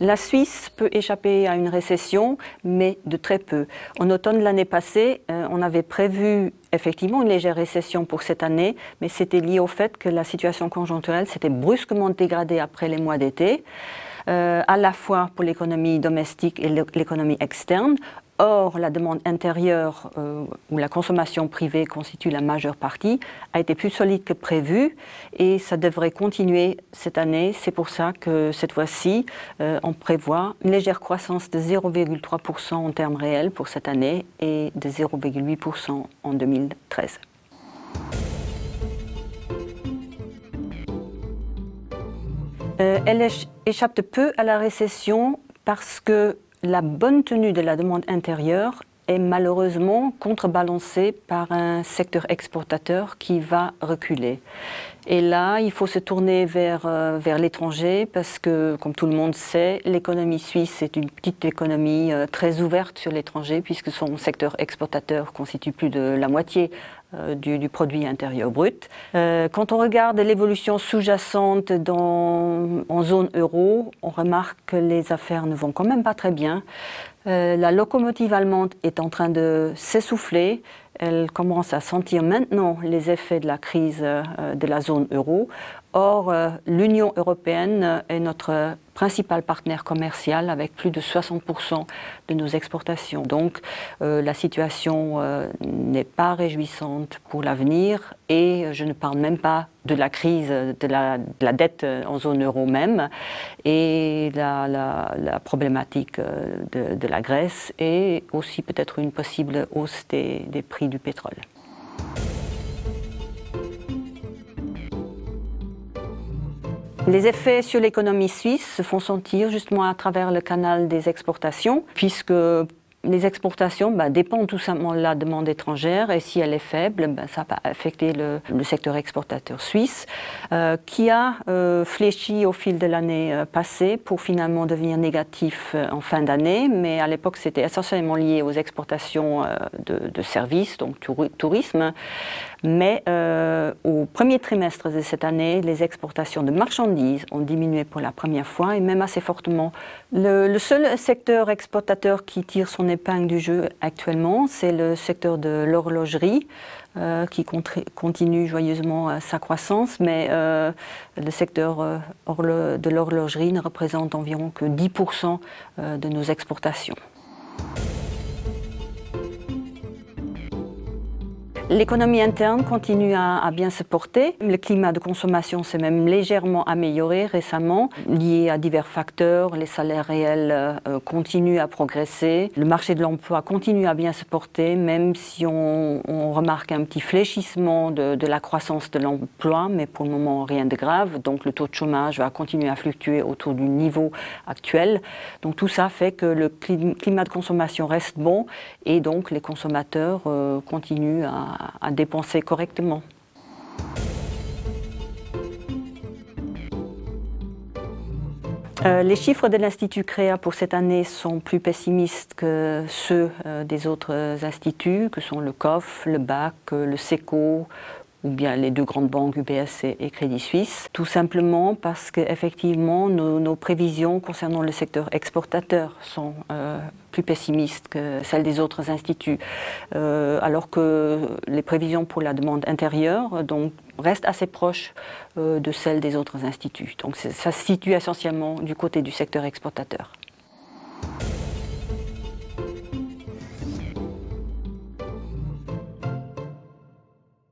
La Suisse peut échapper à une récession, mais de très peu. En automne de l'année passée, euh, on avait prévu effectivement une légère récession pour cette année, mais c'était lié au fait que la situation conjoncturelle s'était brusquement dégradée après les mois d'été. Euh, à la fois pour l'économie domestique et l'économie externe. Or, la demande intérieure, euh, où la consommation privée constitue la majeure partie, a été plus solide que prévu et ça devrait continuer cette année. C'est pour ça que cette fois-ci, euh, on prévoit une légère croissance de 0,3% en termes réels pour cette année et de 0,8% en 2013. Euh, elle échappe peu à la récession parce que la bonne tenue de la demande intérieure est malheureusement contrebalancée par un secteur exportateur qui va reculer. Et là, il faut se tourner vers, euh, l'étranger parce que, comme tout le monde sait, l'économie suisse est une petite économie euh, très ouverte sur l'étranger puisque son secteur exportateur constitue plus de la moitié euh, du, produit intérieur brut. quand on regarde l'évolution sous-jacente en zone euro, on remarque que les affaires ne vont quand même pas très bien. la locomotive allemande est en train de s'essouffler elle commence à sentir maintenant les effets de la crise euh, de la zone euro. Or, euh, l'Union européenne est notre principal partenaire commercial avec plus de 60% de nos exportations. Donc, euh, la situation n'est pas réjouissante pour l'avenir et je ne parle même pas de la crise de la, dette en zone euro même et la, problématique de, la Grèce et aussi peut-être une possible hausse des prix du pétrole. Les effets sur l'économie suisse se font sentir justement à travers le canal des exportations, puisque les exportations bah, dépendent tout simplement de la demande étrangère et si elle est faible, bah, ça va affecter le, secteur exportateur suisse euh, qui a euh, fléchi au fil de l'année euh, passée pour finalement devenir négatif en fin d'année. Mais à l'époque, c'était essentiellement lié aux exportations de, de, services, donc tourisme. Mais au premier trimestre de cette année, les exportations de marchandises ont diminué pour la première fois et même assez fortement. Le, le seul secteur exportateur qui tire son épingle du jeu actuellement, c'est le secteur de l'horlogerie. Euh, qui continue joyeusement sa croissance, mais euh, le secteur euh, de l'horlogerie ne représente environ que 10% de nos exportations. L'économie interne continue à, bien se porter. Le climat de consommation s'est même légèrement amélioré récemment, lié à divers facteurs. Les salaires réels euh, continuent à progresser. Le marché de l'emploi continue à bien se porter, même si on, remarque un petit fléchissement de, la croissance de l'emploi, mais pour le moment rien de grave. Donc le taux de chômage va continuer à fluctuer autour du niveau actuel. Donc tout ça fait que le climat de consommation reste bon et donc les consommateurs euh, continuent à à, dépenser correctement. Euh, les chiffres de l'Institut CREA pour cette année sont plus pessimistes que ceux euh, des autres instituts, que sont le COF, le BAC, le SECO ou bien les deux grandes banques UBS et, Crédit Suisse, tout simplement parce qu'effectivement nos, nos prévisions concernant le secteur exportateur sont euh, plus pessimistes que celles des autres instituts, euh, alors que les prévisions pour la demande intérieure restent assez proches euh, de celles des autres instituts. Donc ça se situe essentiellement du côté du secteur exportateur.